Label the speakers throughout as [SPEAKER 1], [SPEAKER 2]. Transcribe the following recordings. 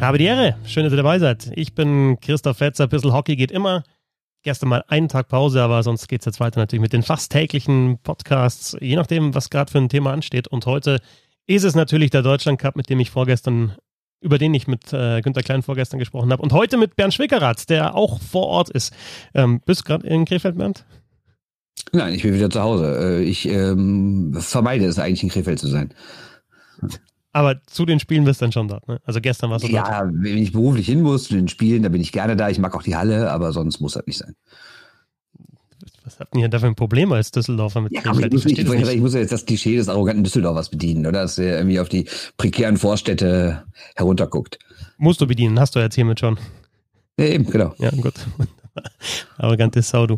[SPEAKER 1] Habe die Ehre. Schön, dass ihr dabei seid. Ich bin Christoph Fetzer. Bissl Hockey geht immer. Gestern mal einen Tag Pause, aber sonst geht es jetzt weiter natürlich mit den fast täglichen Podcasts, je nachdem, was gerade für ein Thema ansteht. Und heute ist es natürlich der Deutschland Cup, mit dem ich vorgestern, über den ich mit äh, Günter Klein vorgestern gesprochen habe. Und heute mit Bernd Schwickerath, der auch vor Ort ist. Ähm, bist du gerade in Krefeld, Bernd?
[SPEAKER 2] Nein, ich bin wieder zu Hause. Äh, ich ähm, vermeide es eigentlich in Krefeld zu sein.
[SPEAKER 1] Aber zu den Spielen bist du dann schon dort, ne? Also gestern warst du
[SPEAKER 2] ja, dort. Ja, wenn ich beruflich hin muss zu den Spielen, da bin ich gerne da. Ich mag auch die Halle, aber sonst muss das nicht sein.
[SPEAKER 1] Was habt ihr da für ein Problem als Düsseldorfer mit
[SPEAKER 2] ja, aber ich, muss, ich, ich, muss ja jetzt das Klischee des arroganten Düsseldorfers bedienen, oder? Dass er irgendwie auf die prekären Vorstädte herunterguckt.
[SPEAKER 1] Musst du bedienen, hast du jetzt hiermit schon.
[SPEAKER 2] Ja, eben, genau.
[SPEAKER 1] Ja, gut. Arrogante Sau, du.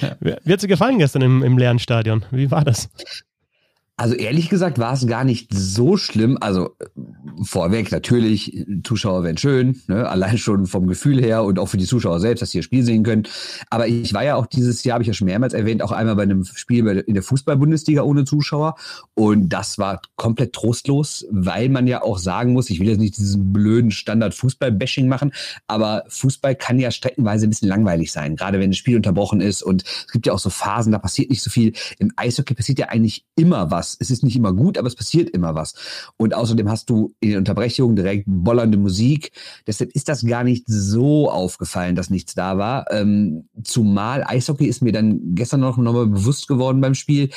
[SPEAKER 1] Ja. Wie hat dir gefallen gestern im, im leeren Stadion? Wie war das?
[SPEAKER 2] Also ehrlich gesagt war es gar nicht so schlimm. Also äh, vorweg natürlich, Zuschauer wären schön, ne? allein schon vom Gefühl her und auch für die Zuschauer selbst, dass sie das Spiel sehen können. Aber ich war ja auch dieses Jahr, habe ich ja schon mehrmals erwähnt, auch einmal bei einem Spiel in der Fußball-Bundesliga ohne Zuschauer. Und das war komplett trostlos, weil man ja auch sagen muss, ich will jetzt nicht diesen blöden Standard-Fußball-Bashing machen, aber Fußball kann ja streckenweise ein bisschen langweilig sein, gerade wenn das Spiel unterbrochen ist. Und es gibt ja auch so Phasen, da passiert nicht so viel. Im Eishockey passiert ja eigentlich immer was es ist nicht immer gut, aber es passiert immer was. Und außerdem hast du in den Unterbrechungen direkt bollernde Musik. Deshalb ist das gar nicht so aufgefallen, dass nichts da war. Ähm, zumal Eishockey ist mir dann gestern noch nochmal bewusst geworden beim Spiel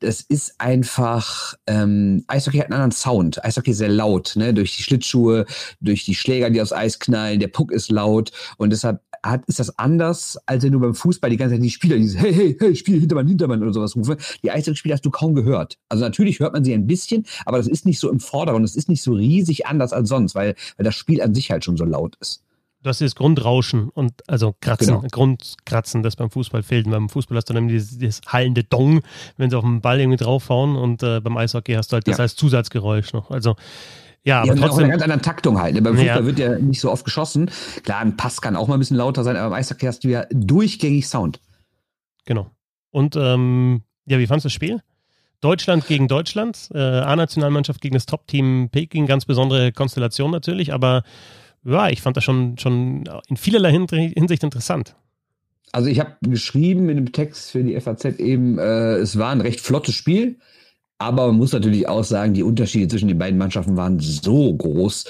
[SPEAKER 2] das ist einfach, ähm, Eishockey hat einen anderen Sound. Eishockey ist sehr laut, ne? Durch die Schlittschuhe, durch die Schläger, die aufs Eis knallen, der Puck ist laut und deshalb hat, ist das anders, als wenn du beim Fußball die ganze Zeit die Spieler, die hey, hey, hey, Spiel, Hintermann, Hintermann oder sowas rufen. Die Eishockey-Spieler hast du kaum gehört. Also natürlich hört man sie ein bisschen, aber das ist nicht so im Vordergrund, das ist nicht so riesig anders als sonst, weil, weil das Spiel an sich halt schon so laut ist.
[SPEAKER 1] Du hast dieses Grundrauschen und also Kratzen, genau. Grundkratzen, das beim Fußball fehlt. Und beim Fußball hast du dann dieses, dieses hallende Dong, wenn sie auf den Ball irgendwie draufhauen und äh, beim Eishockey hast du halt das ja. als Zusatzgeräusch noch. Also ja,
[SPEAKER 2] aber trotzdem. Auch eine ganz andere Taktung halt. Ne? Beim Fußball ja. wird ja nicht so oft geschossen. Klar, ein Pass kann auch mal ein bisschen lauter sein, aber beim Eishockey hast du ja durchgängig Sound.
[SPEAKER 1] Genau. Und ähm, ja, wie fandest du das Spiel? Deutschland gegen Deutschland, äh, A-Nationalmannschaft gegen das Top-Team Peking, ganz besondere Konstellation natürlich, aber ja, ich fand das schon, schon in vielerlei Hinsicht interessant.
[SPEAKER 2] Also ich habe geschrieben in dem Text für die FAZ eben, äh, es war ein recht flottes Spiel. Aber man muss natürlich auch sagen, die Unterschiede zwischen den beiden Mannschaften waren so groß,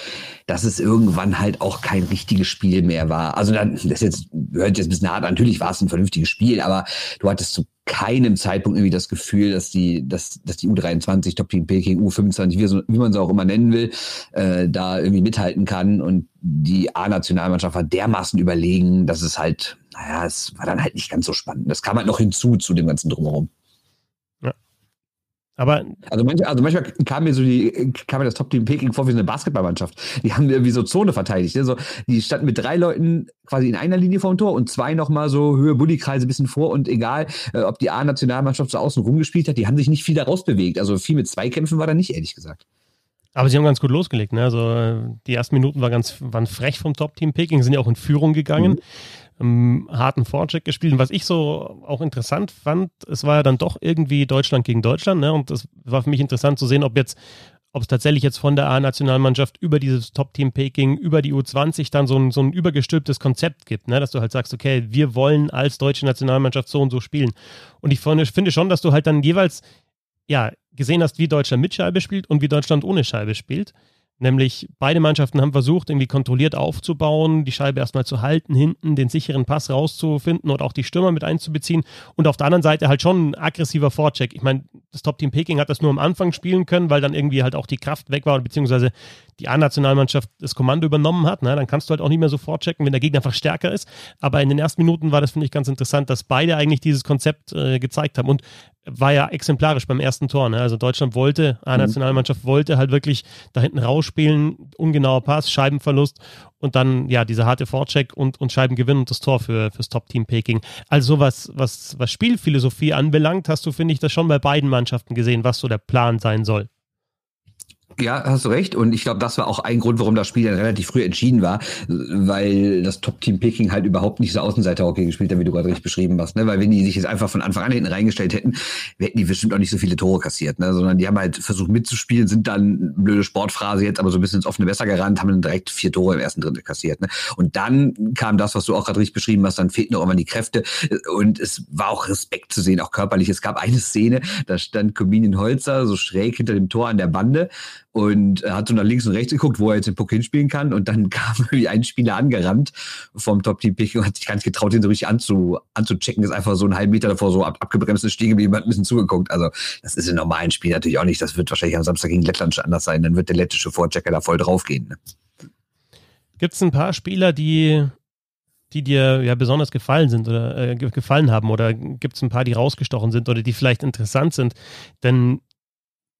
[SPEAKER 2] dass es irgendwann halt auch kein richtiges Spiel mehr war. Also dann, das jetzt hört jetzt ein bisschen hart. Natürlich war es ein vernünftiges Spiel, aber du hattest zu keinem Zeitpunkt irgendwie das Gefühl, dass die, dass, dass die U23, Top Team Peking, U25, wie, wie man sie auch immer nennen will, äh, da irgendwie mithalten kann. Und die A-Nationalmannschaft war dermaßen überlegen, dass es halt, naja, es war dann halt nicht ganz so spannend. Das kam halt noch hinzu zu dem ganzen Drumherum.
[SPEAKER 1] Aber
[SPEAKER 2] also, manche, also manchmal kam mir so die, kam mir das Top-Team Peking vor wie so eine Basketballmannschaft. Die haben irgendwie so Zone verteidigt. Ne? So, die standen mit drei Leuten quasi in einer Linie vor dem Tor und zwei nochmal so Höhe Bullykreise ein bisschen vor und egal, äh, ob die A-Nationalmannschaft so außen rumgespielt hat, die haben sich nicht viel daraus bewegt. Also viel mit Zweikämpfen war da nicht, ehrlich gesagt.
[SPEAKER 1] Aber sie haben ganz gut losgelegt. Ne? Also äh, die ersten Minuten waren ganz waren frech vom Top-Team Peking, sind ja auch in Führung gegangen. Mhm ähm, harten Vorcheck gespielt. Und was ich so auch interessant fand, es war ja dann doch irgendwie Deutschland gegen Deutschland. Ne? Und das war für mich interessant zu sehen, ob jetzt ob es tatsächlich jetzt von der A-Nationalmannschaft über dieses Top-Team Peking, über die U20 dann so ein, so ein übergestülptes Konzept gibt, ne? dass du halt sagst, okay, wir wollen als deutsche Nationalmannschaft so und so spielen. Und ich finde schon, dass du halt dann jeweils ja, gesehen hast, wie Deutschland mit Scheibe spielt und wie Deutschland ohne Scheibe spielt. Nämlich beide Mannschaften haben versucht, irgendwie kontrolliert aufzubauen, die Scheibe erstmal zu halten, hinten den sicheren Pass rauszufinden und auch die Stürmer mit einzubeziehen. Und auf der anderen Seite halt schon ein aggressiver Vorcheck. Ich meine, das Top-Team Peking hat das nur am Anfang spielen können, weil dann irgendwie halt auch die Kraft weg war, beziehungsweise die A-Nationalmannschaft das Kommando übernommen hat. Ne? Dann kannst du halt auch nicht mehr so vorchecken, wenn der Gegner einfach stärker ist. Aber in den ersten Minuten war das, finde ich, ganz interessant, dass beide eigentlich dieses Konzept äh, gezeigt haben. Und war ja exemplarisch beim ersten Tor. Ne? Also Deutschland wollte, A-Nationalmannschaft wollte halt wirklich da hinten rausspielen, ungenauer Pass, Scheibenverlust und dann ja dieser harte Vorcheck und, und Scheibengewinn und das Tor für fürs Top-Team Peking. Also was, was, was Spielphilosophie anbelangt, hast du, finde ich, das schon bei beiden Mannschaften gesehen, was so der Plan sein soll.
[SPEAKER 2] Ja, hast du recht. Und ich glaube, das war auch ein Grund, warum das Spiel dann relativ früh entschieden war, weil das Top-Team Picking halt überhaupt nicht so Außenseiter-Hockey gespielt hat, wie du gerade richtig beschrieben hast. Ne? Weil wenn die sich jetzt einfach von Anfang an hinten reingestellt hätten, hätten die bestimmt auch nicht so viele Tore kassiert. Ne? Sondern die haben halt versucht mitzuspielen, sind dann, blöde Sportphrase jetzt, aber so ein bisschen ins offene Messer gerannt, haben dann direkt vier Tore im ersten Drittel kassiert. Ne? Und dann kam das, was du auch gerade richtig beschrieben hast, dann fehlten noch immer die Kräfte. Und es war auch Respekt zu sehen, auch körperlich. Es gab eine Szene, da stand Comedian Holzer so schräg hinter dem Tor an der Bande und hat so nach links und rechts geguckt, wo er jetzt den Puck hinspielen kann. Und dann kam irgendwie ein Spieler angerannt vom Top-Team-Pick und hat sich gar nicht getraut, den so richtig anzu, anzuchecken. Ist einfach so einen halben Meter davor so ab, abgebremst ist stehen geblieben, hat ein bisschen zugeguckt. Also das ist im normalen Spiel natürlich auch nicht. Das wird wahrscheinlich am Samstag gegen Lettland schon anders sein. Dann wird der lettische Vorchecker da voll draufgehen. Ne?
[SPEAKER 1] Gibt es ein paar Spieler, die die dir ja besonders gefallen sind oder äh, gefallen haben oder gibt es ein paar, die rausgestochen sind oder die vielleicht interessant sind? Denn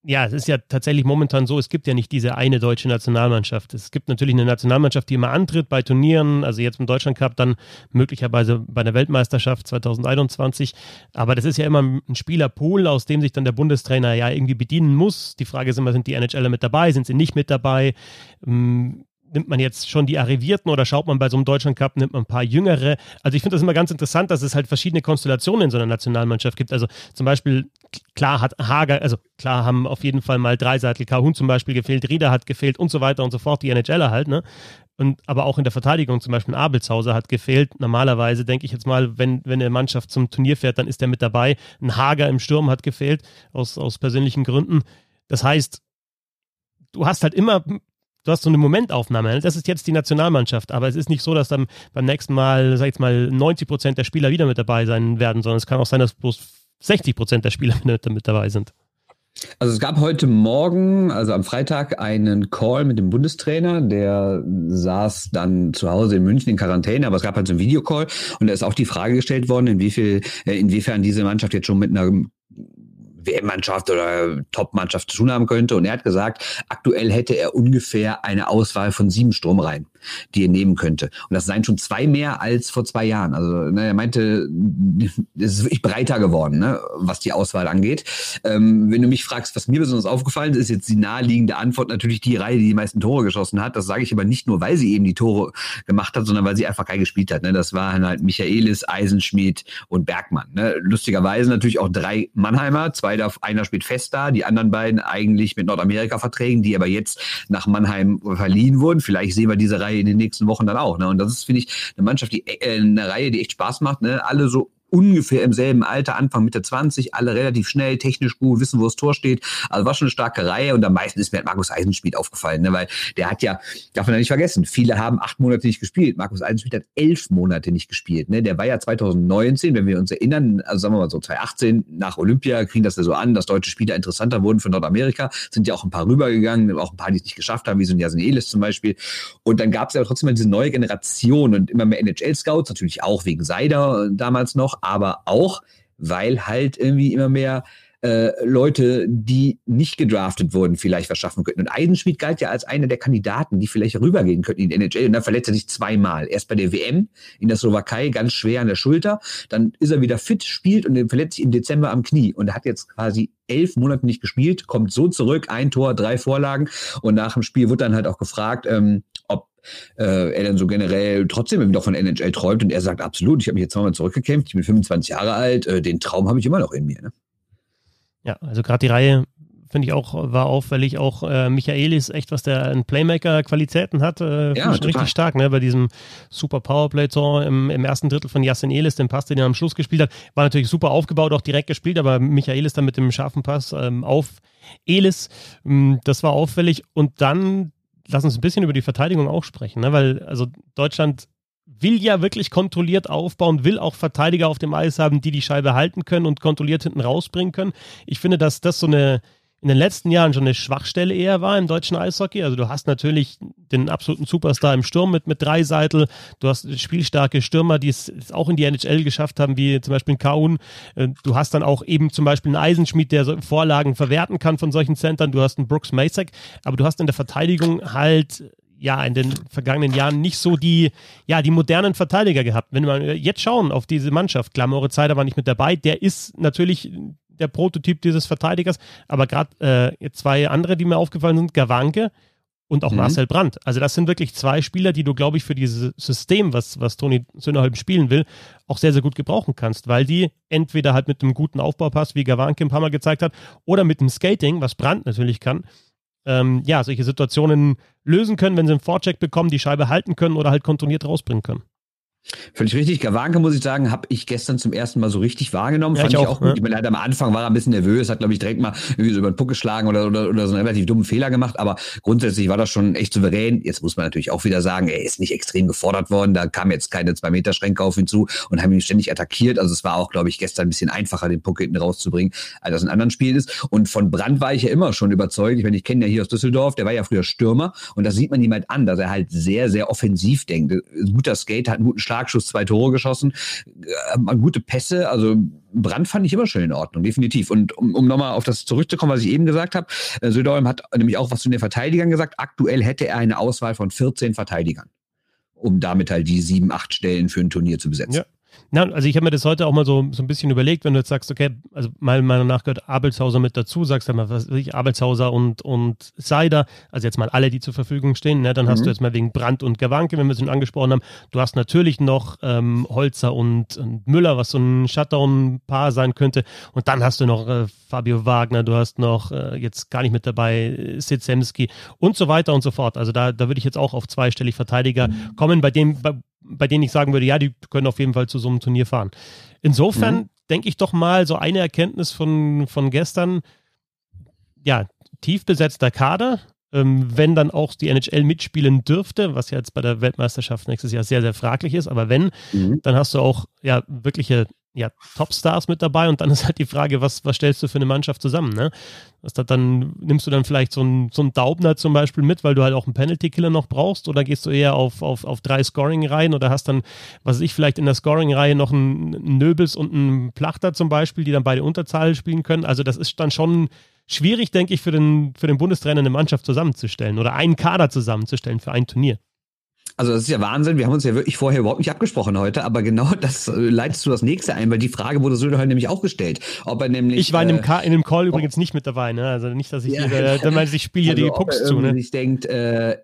[SPEAKER 1] ja, es ist ja tatsächlich momentan so, es gibt ja nicht diese eine deutsche Nationalmannschaft. Es gibt natürlich eine Nationalmannschaft, die immer antritt bei Turnieren, also jetzt im Deutschland Cup, dann möglicherweise bei der Weltmeisterschaft 2021. Aber das ist ja immer ein Spielerpool, aus dem sich dann der Bundestrainer ja irgendwie bedienen muss. Die Frage ist immer, sind die NHLer mit dabei, sind sie nicht mit dabei? Nimmt man jetzt schon die Arrivierten oder schaut man bei so einem Deutschland Cup, nimmt man ein paar Jüngere? Also ich finde das immer ganz interessant, dass es halt verschiedene Konstellationen in so einer Nationalmannschaft gibt. Also zum Beispiel, klar hat Hager, also klar haben auf jeden Fall mal Dreiseitel, Kahun zum Beispiel gefehlt, Rieder hat gefehlt und so weiter und so fort, die NHLer halt, ne? Und, aber auch in der Verteidigung zum Beispiel Abelshauser hat gefehlt. Normalerweise denke ich jetzt mal, wenn, wenn eine Mannschaft zum Turnier fährt, dann ist der mit dabei. Ein Hager im Sturm hat gefehlt, aus, aus persönlichen Gründen. Das heißt, du hast halt immer du hast so eine Momentaufnahme. Das ist jetzt die Nationalmannschaft, aber es ist nicht so, dass dann beim nächsten Mal, sag ich jetzt mal, 90 Prozent der Spieler wieder mit dabei sein werden, sondern es kann auch sein, dass bloß 60 Prozent der Spieler mit dabei sind.
[SPEAKER 2] Also es gab heute Morgen, also am Freitag, einen Call mit dem Bundestrainer, der saß dann zu Hause in München in Quarantäne, aber es gab halt so einen Videocall und da ist auch die Frage gestellt worden, inwiefern, äh, inwiefern diese Mannschaft jetzt schon mit einer WM-Mannschaft oder Top-Mannschaft zu tun haben könnte. Und er hat gesagt, aktuell hätte er ungefähr eine Auswahl von sieben Sturmreihen die er nehmen könnte. Und das seien schon zwei mehr als vor zwei Jahren. Also ne, er meinte, es ist wirklich breiter geworden, ne, was die Auswahl angeht. Ähm, wenn du mich fragst, was mir besonders aufgefallen ist, ist jetzt die naheliegende Antwort natürlich die Reihe, die die meisten Tore geschossen hat. Das sage ich aber nicht nur, weil sie eben die Tore gemacht hat, sondern weil sie einfach geil gespielt hat. Ne? Das waren halt Michaelis, Eisenschmidt und Bergmann. Ne? Lustigerweise natürlich auch drei Mannheimer. Zwei, einer spielt fest da, die anderen beiden eigentlich mit Nordamerika-Verträgen, die aber jetzt nach Mannheim verliehen wurden. Vielleicht sehen wir diese Reihe Reihe in den nächsten Wochen dann auch. Ne? Und das ist, finde ich, eine Mannschaft, die äh, eine Reihe, die echt Spaß macht. Ne? Alle so ungefähr im selben Alter, Anfang Mitte 20, alle relativ schnell, technisch gut, wissen, wo das Tor steht. Also war schon eine starke Reihe und am meisten ist mir halt Markus Eisenschmidt aufgefallen, ne? weil der hat ja, darf man ja nicht vergessen, viele haben acht Monate nicht gespielt. Markus Eisenschmidt hat elf Monate nicht gespielt. Ne? Der war ja 2019, wenn wir uns erinnern, also sagen wir mal so 2018 nach Olympia, kriegen das ja so an, dass deutsche Spieler interessanter wurden für Nordamerika, sind ja auch ein paar rübergegangen, auch ein paar, die es nicht geschafft haben, wie so ein Jasen Elis zum Beispiel. Und dann gab es ja trotzdem mal diese neue Generation und immer mehr NHL-Scouts, natürlich auch wegen Seider damals noch, aber auch, weil halt irgendwie immer mehr äh, Leute, die nicht gedraftet wurden, vielleicht was schaffen könnten. Und Eisenschmidt galt ja als einer der Kandidaten, die vielleicht rübergehen könnten in die NHL. Und dann verletzt er sich zweimal. Erst bei der WM in der Slowakei ganz schwer an der Schulter. Dann ist er wieder fit, spielt und verletzt sich im Dezember am Knie. Und er hat jetzt quasi elf Monate nicht gespielt, kommt so zurück, ein Tor, drei Vorlagen. Und nach dem Spiel wird dann halt auch gefragt, ähm, äh, er dann so generell trotzdem noch von NHL träumt und er sagt absolut, ich habe mich jetzt zweimal zurückgekämpft, ich bin 25 Jahre alt, äh, den Traum habe ich immer noch in mir. Ne?
[SPEAKER 1] Ja, also gerade die Reihe finde ich auch, war auffällig. Auch äh, Michaelis, echt, was der an Playmaker-Qualitäten hat, äh, ja, richtig stark, ne? Bei diesem super Powerplay-Tor im, im ersten Drittel von Jasin Elis, den Pass, den er am Schluss gespielt hat, war natürlich super aufgebaut, auch direkt gespielt, aber Michaelis dann mit dem scharfen Pass ähm, auf Elis, ähm, das war auffällig. Und dann lass uns ein bisschen über die Verteidigung auch sprechen, ne? weil also Deutschland will ja wirklich kontrolliert aufbauen, will auch Verteidiger auf dem Eis haben, die die Scheibe halten können und kontrolliert hinten rausbringen können. Ich finde, dass das so eine in den letzten Jahren schon eine Schwachstelle eher war im deutschen Eishockey. Also du hast natürlich den absoluten Superstar im Sturm mit, mit Dreiseitel. Du hast spielstarke Stürmer, die es auch in die NHL geschafft haben, wie zum Beispiel Kaun. Äh, du hast dann auch eben zum Beispiel einen Eisenschmied, der so Vorlagen verwerten kann von solchen Centern. Du hast einen Brooks Masek. Aber du hast in der Verteidigung halt ja in den vergangenen Jahren nicht so die, ja, die modernen Verteidiger gehabt. Wenn wir jetzt schauen auf diese Mannschaft, klar, Moritz Seider war nicht mit dabei, der ist natürlich der Prototyp dieses Verteidigers. Aber gerade äh, zwei andere, die mir aufgefallen sind, Gawanke und auch mhm. Marcel Brandt. Also das sind wirklich zwei Spieler, die du, glaube ich, für dieses System, was, was Toni Söderholm spielen will, auch sehr, sehr gut gebrauchen kannst, weil die entweder halt mit einem guten Aufbaupass, wie Gawanke ein paar Mal gezeigt hat, oder mit dem Skating, was Brandt natürlich kann, ähm, ja, solche Situationen lösen können, wenn sie einen Vorcheck bekommen, die Scheibe halten können oder halt kontrolliert rausbringen können.
[SPEAKER 2] Völlig richtig. Gawanke, muss ich sagen, habe ich gestern zum ersten Mal so richtig wahrgenommen. Ja, Fand ich auch, auch gut. Ja. Ich meine, am Anfang war er ein bisschen nervös, hat, glaube ich, direkt mal irgendwie so über den Puck geschlagen oder, oder, oder so einen relativ dummen Fehler gemacht. Aber grundsätzlich war das schon echt souverän. Jetzt muss man natürlich auch wieder sagen, er ist nicht extrem gefordert worden. Da kam jetzt keine Zwei-Meter-Schränke auf ihn zu und haben ihn ständig attackiert. Also es war auch, glaube ich, gestern ein bisschen einfacher, den Puck hinten rauszubringen, als das in anderen Spielen ist. Und von Brand war ich ja immer schon überzeugt. Ich meine, ich kenne ja hier aus Düsseldorf, der war ja früher Stürmer. Und das sieht man ihm halt an, dass er halt sehr, sehr offensiv denkt. Ein guter Skate, hat einen guten Schlagschuss, zwei Tore geschossen, äh, gute Pässe, also Brand fand ich immer schon in Ordnung, definitiv. Und um, um nochmal auf das zurückzukommen, was ich eben gesagt habe, äh, Söderholm hat nämlich auch was zu den Verteidigern gesagt. Aktuell hätte er eine Auswahl von 14 Verteidigern, um damit halt die sieben, acht Stellen für ein Turnier zu besetzen. Ja.
[SPEAKER 1] Na, also ich habe mir das heute auch mal so, so ein bisschen überlegt, wenn du jetzt sagst, okay, also meiner Meinung nach gehört Abelshauser mit dazu, sagst du mal, was weiß ich, Abelshauser und, und Seider, also jetzt mal alle, die zur Verfügung stehen, ne? dann hast mhm. du jetzt mal wegen Brand und Gawanke, wenn wir es schon angesprochen haben, du hast natürlich noch ähm, Holzer und, und, Müller, was so ein Shutdown-Paar sein könnte und dann hast du noch äh, Fabio Wagner, du hast noch äh, jetzt gar nicht mit dabei Sitzemski und so weiter und so fort. Also da, da würde ich jetzt auch auf zweistellig Verteidiger mhm. kommen, bei dem, bei, bei denen ich sagen würde, ja, die können auf jeden Fall zu so einem Turnier fahren. Insofern mhm. denke ich doch mal, so eine Erkenntnis von, von gestern, ja, tief besetzter Kader, ähm, wenn dann auch die NHL mitspielen dürfte, was ja jetzt bei der Weltmeisterschaft nächstes Jahr sehr, sehr fraglich ist, aber wenn, mhm. dann hast du auch ja wirkliche ja, Topstars mit dabei und dann ist halt die Frage, was, was stellst du für eine Mannschaft zusammen, ne? Was das dann, nimmst du dann vielleicht so einen so Daubner zum Beispiel mit, weil du halt auch einen Penalty-Killer noch brauchst oder gehst du eher auf, auf, auf drei Scoring-Reihen oder hast dann, was weiß ich, vielleicht in der Scoring-Reihe noch einen, einen Nöbels und einen Plachter zum Beispiel, die dann beide Unterzahl spielen können. Also das ist dann schon schwierig, denke ich, für den, für den Bundestrainer eine Mannschaft zusammenzustellen oder einen Kader zusammenzustellen für ein Turnier.
[SPEAKER 2] Also das ist ja Wahnsinn. Wir haben uns ja wirklich vorher überhaupt nicht abgesprochen heute, aber genau das äh, leitest du das nächste ein, weil die Frage wurde Söderholm nämlich auch gestellt, ob er nämlich.
[SPEAKER 1] Ich war in dem, äh, in dem Call übrigens nicht mit dabei, ne? Also nicht, dass ich ja, hier, dann meinte ich, spiele hier also die Pucks zu, ne?
[SPEAKER 2] Ich denkt, äh,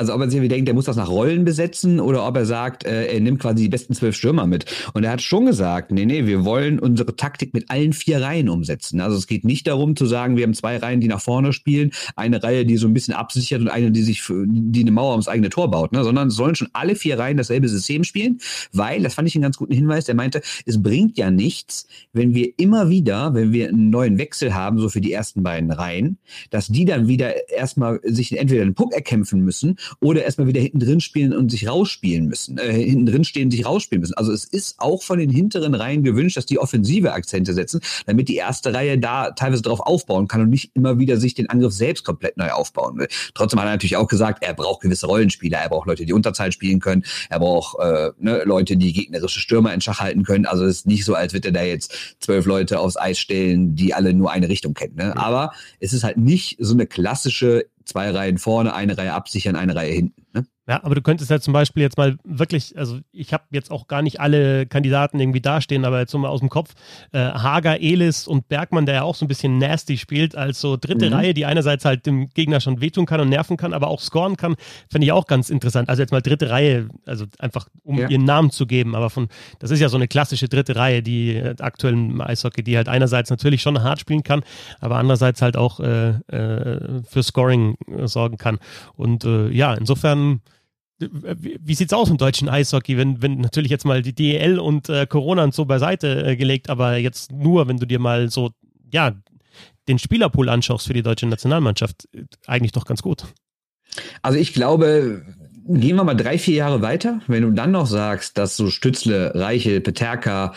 [SPEAKER 2] also ob er sich irgendwie denkt, der muss das nach Rollen besetzen oder ob er sagt, äh, er nimmt quasi die besten zwölf Stürmer mit. Und er hat schon gesagt, nee, nee, wir wollen unsere Taktik mit allen vier Reihen umsetzen. Also es geht nicht darum zu sagen, wir haben zwei Reihen, die nach vorne spielen, eine Reihe, die so ein bisschen absichert und eine, die sich, für, die eine Mauer ums eigene Tor baut, ne? sondern es sollen schon alle vier Reihen dasselbe System spielen, weil, das fand ich einen ganz guten Hinweis, der meinte, es bringt ja nichts, wenn wir immer wieder, wenn wir einen neuen Wechsel haben, so für die ersten beiden Reihen, dass die dann wieder erstmal sich entweder einen Puck erkämpfen müssen oder erstmal wieder hinten drin spielen und sich rausspielen müssen, äh, hinten drin stehen und sich rausspielen müssen. Also es ist auch von den hinteren Reihen gewünscht, dass die offensive Akzente setzen, damit die erste Reihe da teilweise drauf aufbauen kann und nicht immer wieder sich den Angriff selbst komplett neu aufbauen will. Trotzdem hat er natürlich auch gesagt, er braucht gewisse Rollenspieler, er braucht Leute, die Unterzahl spielen können, er braucht äh, ne, Leute, die gegnerische Stürmer in Schach halten können. Also es ist nicht so, als würde er da jetzt zwölf Leute aufs Eis stellen, die alle nur eine Richtung kennen. Ne? Aber es ist halt nicht so eine klassische zwei Reihen vorne, eine Reihe absichern, eine Reihe hinten. Ne?
[SPEAKER 1] Ja, aber du könntest ja zum Beispiel jetzt mal wirklich, also ich habe jetzt auch gar nicht alle Kandidaten irgendwie dastehen, aber jetzt so mal aus dem Kopf, äh, Hager, Elis und Bergmann, der ja auch so ein bisschen nasty spielt, als so dritte mhm. Reihe, die einerseits halt dem Gegner schon wehtun kann und nerven kann, aber auch scoren kann, finde ich auch ganz interessant. Also jetzt mal dritte Reihe, also einfach um ja. ihren Namen zu geben, aber von, das ist ja so eine klassische dritte Reihe, die aktuell im Eishockey, die halt einerseits natürlich schon hart spielen kann, aber andererseits halt auch äh, äh, für Scoring sorgen kann. Und äh, ja, insofern wie, wie sieht's aus im deutschen Eishockey, wenn, wenn natürlich jetzt mal die DEL und äh, Corona und so beiseite äh, gelegt, aber jetzt nur, wenn du dir mal so, ja, den Spielerpool anschaust für die deutsche Nationalmannschaft, äh, eigentlich doch ganz gut.
[SPEAKER 2] Also ich glaube, gehen wir mal drei, vier Jahre weiter, wenn du dann noch sagst, dass so Stützle, Reiche, Peterka,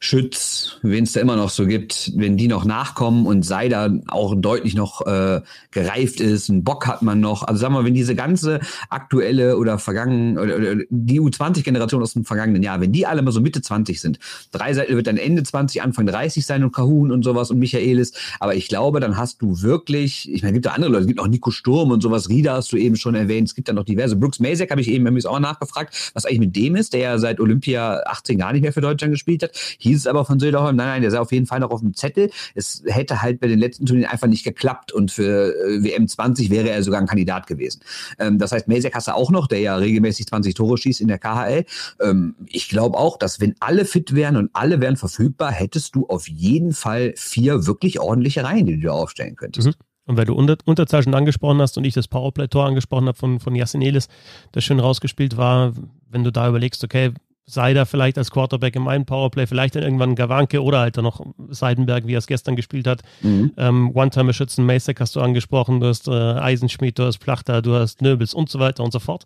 [SPEAKER 2] Schütz, wen es da immer noch so gibt, wenn die noch nachkommen und Seider auch deutlich noch äh, gereift ist, einen Bock hat man noch. Also sagen wir, wenn diese ganze aktuelle oder vergangene oder, oder die U20-Generation aus dem vergangenen Jahr, wenn die alle mal so Mitte 20 sind, Dreiseitel wird dann Ende 20, Anfang 30 sein und Kahun und sowas und Michaelis. Aber ich glaube, dann hast du wirklich, ich meine, es gibt da andere Leute, es gibt auch Nico Sturm und sowas, Rieder hast du eben schon erwähnt, es gibt dann noch diverse. Brooks Masek habe ich eben, haben auch nachgefragt, was eigentlich mit dem ist, der ja seit Olympia 18 gar nicht mehr für Deutschland gespielt hat hieß es aber von Söderholm, nein, nein, der sei auf jeden Fall noch auf dem Zettel. Es hätte halt bei den letzten Turnieren einfach nicht geklappt und für äh, WM 20 wäre er sogar ein Kandidat gewesen. Ähm, das heißt, Mesek hast du auch noch, der ja regelmäßig 20 Tore schießt in der KHL. Ähm, ich glaube auch, dass wenn alle fit wären und alle wären verfügbar, hättest du auf jeden Fall vier wirklich ordentliche Reihen, die du aufstellen könntest. Mhm.
[SPEAKER 1] Und weil du Unter Unterzahl schon angesprochen hast und ich das Powerplay-Tor angesprochen habe von, von Yassin Elis, das schön rausgespielt war, wenn du da überlegst, okay, sei da vielleicht als Quarterback im einen Powerplay, vielleicht dann irgendwann Gawanke oder halt dann noch Seidenberg, wie er es gestern gespielt hat. Mhm. Ähm, One-Time-Schützen, Masek hast du angesprochen, du hast äh, Eisenschmied, du hast Plachter, du hast Nöbels und so weiter und so fort.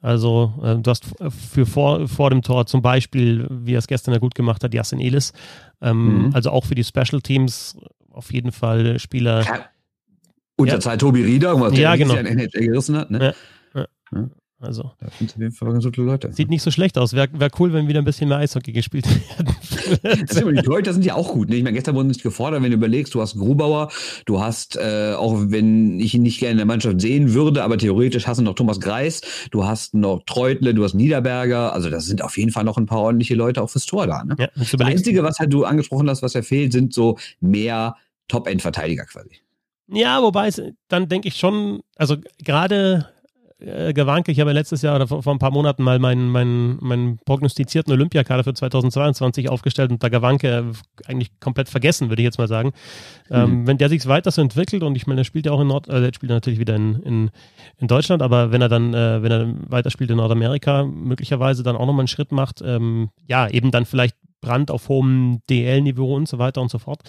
[SPEAKER 1] Also äh, du hast für vor, vor dem Tor zum Beispiel, wie er es gestern ja gut gemacht hat, Yassin Elis. Ähm, mhm. Also auch für die Special Teams auf jeden Fall Spieler. Ja
[SPEAKER 2] unter ja. Zeit Tobi Rieder,
[SPEAKER 1] was ja, der genau.
[SPEAKER 2] ja in NHL gerissen hat. Ne?
[SPEAKER 1] Ja. ja. Also.
[SPEAKER 2] Da sind auf jeden Fall ganz gute Leute.
[SPEAKER 1] Sieht nicht so schlecht aus. Wäre wär cool, wenn wieder ein bisschen mehr Eishockey gespielt
[SPEAKER 2] werden. die Leute sind ja auch gut. Ne? Ich meine, gestern wurden nicht gefordert, wenn du überlegst, du hast Grubauer, du hast, äh, auch wenn ich ihn nicht gerne in der Mannschaft sehen würde, aber theoretisch hast du noch Thomas Greis, du hast noch Treutle, du hast Niederberger. Also das sind auf jeden Fall noch ein paar ordentliche Leute auch fürs Tor da. Ne? Ja, das Einzige, was halt du angesprochen hast, was ja fehlt, sind so mehr Top-End-Verteidiger quasi.
[SPEAKER 1] Ja, wobei es, dann denke ich schon, also gerade äh, Gewanke, ich habe ja letztes Jahr oder vor, vor, ein paar Monaten mal meinen, meinen, meinen prognostizierten Olympiakader für 2022 aufgestellt und da Gewanke eigentlich komplett vergessen, würde ich jetzt mal sagen. Ähm, mhm. Ähm, wenn der sich weiter so entwickelt und ich meine, er spielt ja auch in Nord, äh, er spielt natürlich wieder in, in, in Deutschland, aber wenn er dann, äh, wenn er weiter spielt in Nordamerika, möglicherweise dann auch nochmal einen Schritt macht, ähm, ja, eben dann vielleicht Brand auf hohem DL-Niveau und so weiter und so fort.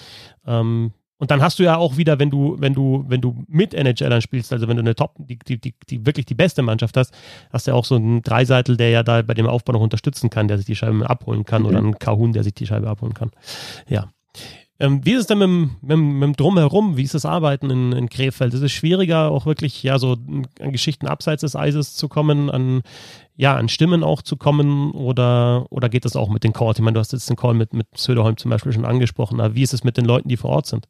[SPEAKER 1] Ähm, und dann hast du ja auch wieder, wenn du, wenn du, wenn du mit NHLern spielst, also wenn du eine Top, die, die, die, die wirklich die beste Mannschaft hast, hast du ja auch so einen Dreiseitel, der ja da bei dem Aufbau noch unterstützen kann, der sich die Scheibe abholen kann, mhm. oder einen Kahun, der sich die Scheibe abholen kann. Ja. Ähm, wie ist es denn mit dem, mit, mit dem Drumherum? Wie ist das Arbeiten in, in Krefeld? Ist es schwieriger, auch wirklich ja so an Geschichten abseits des Eises zu kommen, an ja an Stimmen auch zu kommen oder oder geht das auch mit den Calls? Ich meine, du hast jetzt den Call mit mit Söderholm zum Beispiel schon angesprochen. Aber wie ist es mit den Leuten, die vor Ort sind?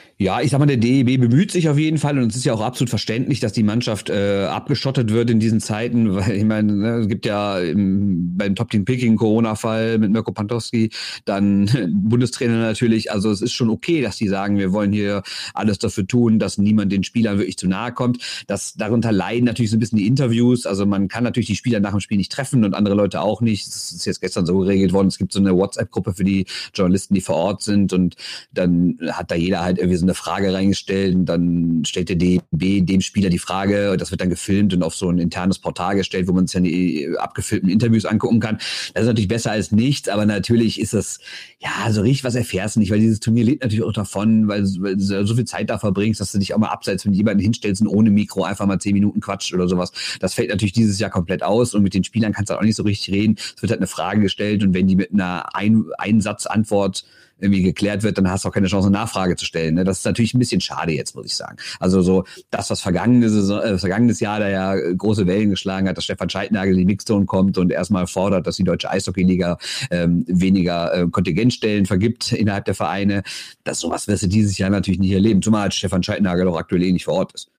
[SPEAKER 2] Ja, ich sag mal, der DEB bemüht sich auf jeden Fall und es ist ja auch absolut verständlich, dass die Mannschaft äh, abgeschottet wird in diesen Zeiten, weil ich meine, ne, es gibt ja im, beim Top Team Picking Corona-Fall mit Mirko Pantowski, dann Bundestrainer natürlich, also es ist schon okay, dass die sagen, wir wollen hier alles dafür tun, dass niemand den Spielern wirklich zu nahe kommt. Das, darunter leiden natürlich so ein bisschen die Interviews, also man kann natürlich die Spieler nach dem Spiel nicht treffen und andere Leute auch nicht. Das ist jetzt gestern so geregelt worden, es gibt so eine WhatsApp-Gruppe für die Journalisten, die vor Ort sind und dann hat da jeder halt irgendwie so eine Frage reingestellt und dann stellt der DB dem Spieler die Frage, das wird dann gefilmt und auf so ein internes Portal gestellt, wo man sich dann die abgefilmten Interviews angucken kann. Das ist natürlich besser als nichts, aber natürlich ist das, ja, so richtig was erfährst du nicht, weil dieses Turnier lebt natürlich auch davon, weil, weil du so viel Zeit da verbringst, dass du dich auch mal abseits von jemanden hinstellst und ohne Mikro einfach mal zehn Minuten quatscht oder sowas. Das fällt natürlich dieses Jahr komplett aus und mit den Spielern kannst du auch nicht so richtig reden. Es wird halt eine Frage gestellt und wenn die mit einer Ein Einsatzantwort irgendwie geklärt wird, dann hast du auch keine Chance, eine Nachfrage zu stellen. Ne? Das ist natürlich ein bisschen schade jetzt, muss ich sagen. Also so das, was vergangene Saison, äh, vergangenes Jahr da ja große Wellen geschlagen hat, dass Stefan Scheidnagel in die Mixzone kommt und erstmal fordert, dass die deutsche Eishockeyliga ähm, weniger äh, Kontingentstellen vergibt innerhalb der Vereine. Das sowas wirst du dieses Jahr natürlich nicht erleben, zumal als Stefan Scheidnagel auch aktuell eh nicht vor Ort ist.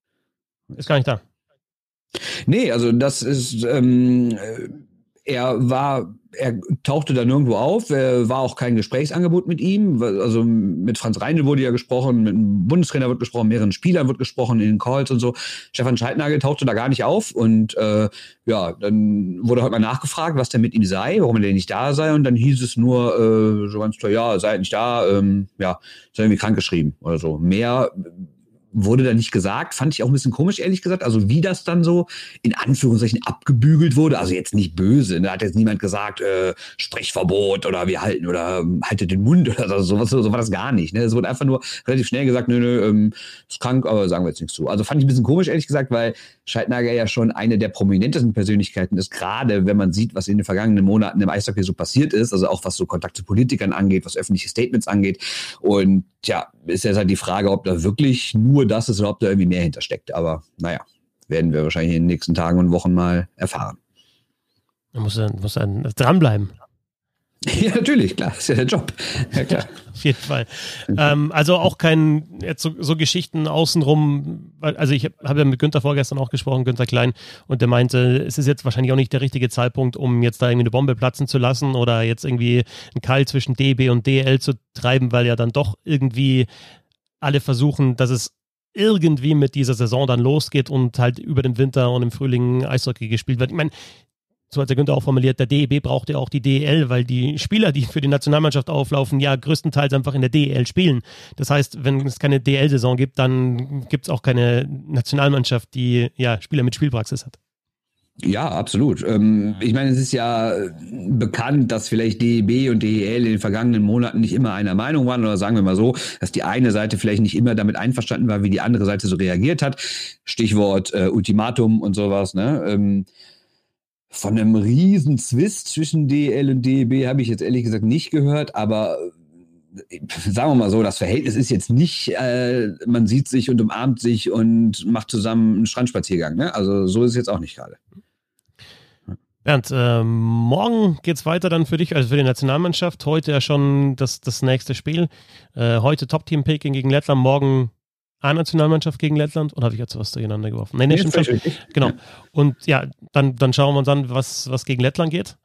[SPEAKER 1] Ist gar nicht da.
[SPEAKER 2] Nee, also das ist ähm, äh, er war, er tauchte da nirgendwo auf, war auch kein Gesprächsangebot mit ihm. Also mit Franz Reindl wurde ja gesprochen, mit dem Bundestrainer wird gesprochen, mehreren Spielern wird gesprochen in den Calls und so. Stefan Scheidnagel tauchte da gar nicht auf und äh, ja, dann wurde heute mal nachgefragt, was denn mit ihm sei, warum er denn nicht da sei und dann hieß es nur äh, so ganz klar, ja, sei nicht da, ähm, ja, sei irgendwie krankgeschrieben oder so. Mehr wurde da nicht gesagt. Fand ich auch ein bisschen komisch, ehrlich gesagt. Also wie das dann so in Anführungszeichen abgebügelt wurde. Also jetzt nicht böse. Da hat jetzt niemand gesagt, äh, Sprechverbot oder wir halten oder ähm, haltet den Mund oder so. Sowas, so war das gar nicht. Ne? Es wurde einfach nur relativ schnell gesagt, nö, nö, ähm, ist krank, aber sagen wir jetzt nichts zu. Also fand ich ein bisschen komisch, ehrlich gesagt, weil Scheidnager ja schon eine der prominentesten Persönlichkeiten ist, gerade wenn man sieht, was in den vergangenen Monaten im Eishockey so passiert ist, also auch was so Kontakt zu Politikern angeht, was öffentliche Statements angeht. Und ja, ist jetzt halt die Frage, ob da wirklich nur das ist oder ob da irgendwie mehr hintersteckt. Aber naja, werden wir wahrscheinlich in den nächsten Tagen und Wochen mal erfahren.
[SPEAKER 1] Da muss muss er dranbleiben.
[SPEAKER 2] Ja, natürlich, klar, ist ja der Job. Ja, klar.
[SPEAKER 1] Auf jeden Fall. ähm, also auch kein, jetzt so, so Geschichten außenrum, also ich habe ja mit Günther vorgestern auch gesprochen, Günther Klein, und der meinte, es ist jetzt wahrscheinlich auch nicht der richtige Zeitpunkt, um jetzt da irgendwie eine Bombe platzen zu lassen oder jetzt irgendwie einen Keil zwischen DB und DL zu treiben, weil ja dann doch irgendwie alle versuchen, dass es irgendwie mit dieser Saison dann losgeht und halt über den Winter und im Frühling Eishockey gespielt wird. Ich meine, so hat der Günther auch formuliert, der DEB braucht ja auch die DEL, weil die Spieler, die für die Nationalmannschaft auflaufen, ja größtenteils einfach in der DEL spielen. Das heißt, wenn es keine DEL-Saison gibt, dann gibt es auch keine Nationalmannschaft, die ja Spieler mit Spielpraxis hat.
[SPEAKER 2] Ja, absolut. Ähm, ich meine, es ist ja bekannt, dass vielleicht DEB und DEL in den vergangenen Monaten nicht immer einer Meinung waren oder sagen wir mal so, dass die eine Seite vielleicht nicht immer damit einverstanden war, wie die andere Seite so reagiert hat. Stichwort äh, Ultimatum und sowas. Ne? Ähm, von einem riesen Zwist zwischen DL und DEB habe ich jetzt ehrlich gesagt nicht gehört, aber äh, sagen wir mal so, das Verhältnis ist jetzt nicht, äh, man sieht sich und umarmt sich und macht zusammen einen Strandspaziergang. Ne? Also so ist es jetzt auch nicht gerade.
[SPEAKER 1] Bernd, äh, morgen es weiter dann für dich, also für die Nationalmannschaft. Heute ja schon das, das nächste Spiel. Äh, heute Top-Team Peking gegen Lettland, morgen A-Nationalmannschaft gegen Lettland oder habe ich jetzt was durcheinander geworfen? Nein, nee, stimmt schon. Genau. Und ja, dann, dann schauen wir uns an, was, was gegen Lettland geht.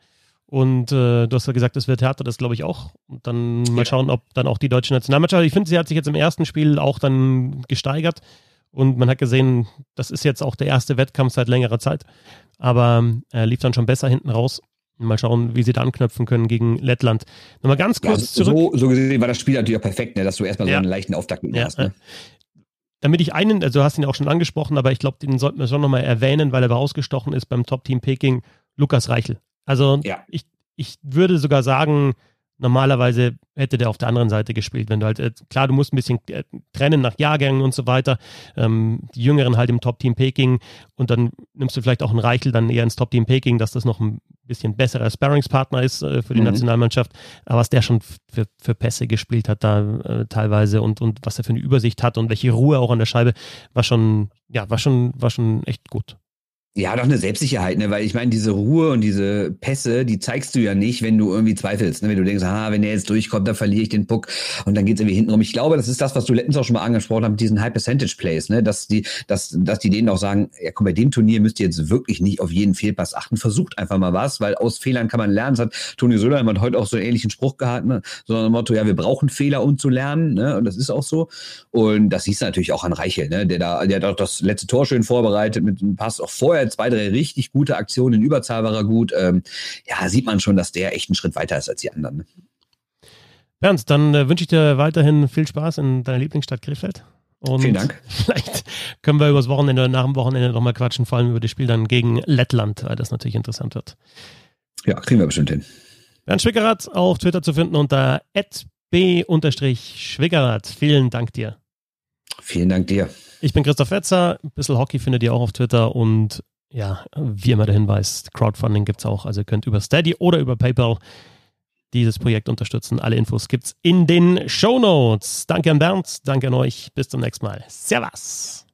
[SPEAKER 1] Und äh, du hast ja gesagt, es wird härter, das glaube ich auch. Und dann mal schauen, ob dann auch die deutsche Nationalmannschaft. Ich finde, sie hat sich jetzt im ersten Spiel auch dann gesteigert. Und man hat gesehen, das ist jetzt auch der erste Wettkampf seit längerer Zeit. Aber er äh, lief dann schon besser hinten raus. Mal schauen, wie sie da anknüpfen können gegen Lettland. Nochmal ganz kurz
[SPEAKER 2] ja,
[SPEAKER 1] zurück.
[SPEAKER 2] So, so gesehen war das Spiel natürlich auch perfekt, ne, dass du erstmal ja. so einen leichten Auftakt
[SPEAKER 1] ja, hast. Ne? Damit ich einen, also du hast ihn auch schon angesprochen, aber ich glaube, den sollten wir schon nochmal erwähnen, weil er rausgestochen ist beim Top-Team Peking, Lukas Reichel. Also ja. ich, ich würde sogar sagen, Normalerweise hätte der auf der anderen Seite gespielt, wenn du halt, äh, klar, du musst ein bisschen äh, trennen nach Jahrgängen und so weiter. Ähm, die Jüngeren halt im Top-Team Peking und dann nimmst du vielleicht auch einen Reichel dann eher ins Top-Team Peking, dass das noch ein bisschen besserer Sparringspartner ist äh, für die mhm. Nationalmannschaft. Aber was der schon für, für Pässe gespielt hat da äh, teilweise und, und was er für eine Übersicht hat und welche Ruhe auch an der Scheibe, war schon, ja, war schon, war schon echt gut.
[SPEAKER 2] Ja, doch eine Selbstsicherheit, ne? Weil ich meine, diese Ruhe und diese Pässe, die zeigst du ja nicht, wenn du irgendwie zweifelst, ne? Wenn du denkst, ah, wenn der jetzt durchkommt, dann verliere ich den Puck und dann geht's irgendwie hinten rum. Ich glaube, das ist das, was du letztens auch schon mal angesprochen hast mit diesen High Percentage Plays, ne? Dass die, dass, dass die denen auch sagen, ja komm, bei dem Turnier müsst ihr jetzt wirklich nicht auf jeden Fehlpass achten. Versucht einfach mal was, weil aus Fehlern kann man lernen. Das hat Toni Söder hat heute auch so einen ähnlichen Spruch gehabt, ne? So ein Motto, ja, wir brauchen Fehler, um zu lernen, ne? Und das ist auch so. Und das siehst du natürlich auch an Reichel, ne? Der da, der hat auch das letzte Tor schön vorbereitet mit einem Pass, auch vorher zwei, drei richtig gute Aktion, in Überzahl war er gut. Ähm, ja, sieht man schon, dass der echt einen Schritt weiter ist als die anderen. Ne?
[SPEAKER 1] Bernd, dann äh, wünsche ich dir weiterhin viel Spaß in deiner Lieblingsstadt Krefeld.
[SPEAKER 2] Und Vielen Dank.
[SPEAKER 1] Vielleicht können wir übers Wochenende oder nach dem Wochenende nochmal quatschen, vor allem über das Spiel dann gegen Lettland, weil das natürlich interessant wird.
[SPEAKER 2] Ja, kriegen wir bestimmt hin.
[SPEAKER 1] Bernd Schwickerath auf Twitter zu finden unter b-schwickerath. Vielen Dank dir.
[SPEAKER 2] Vielen Dank dir.
[SPEAKER 1] Ich bin Christoph Wetzer. Ein bisschen Hockey findet ihr auch auf Twitter und ja, wie immer der Hinweis, Crowdfunding gibt es auch. Also ihr könnt über Steady oder über PayPal dieses Projekt unterstützen. Alle Infos gibt es in den Show Notes. Danke an Bernd, danke an euch. Bis zum nächsten Mal. Servus.